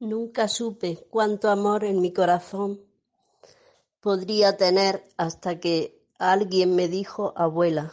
Nunca supe cuánto amor en mi corazón podría tener hasta que alguien me dijo abuela.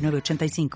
906985.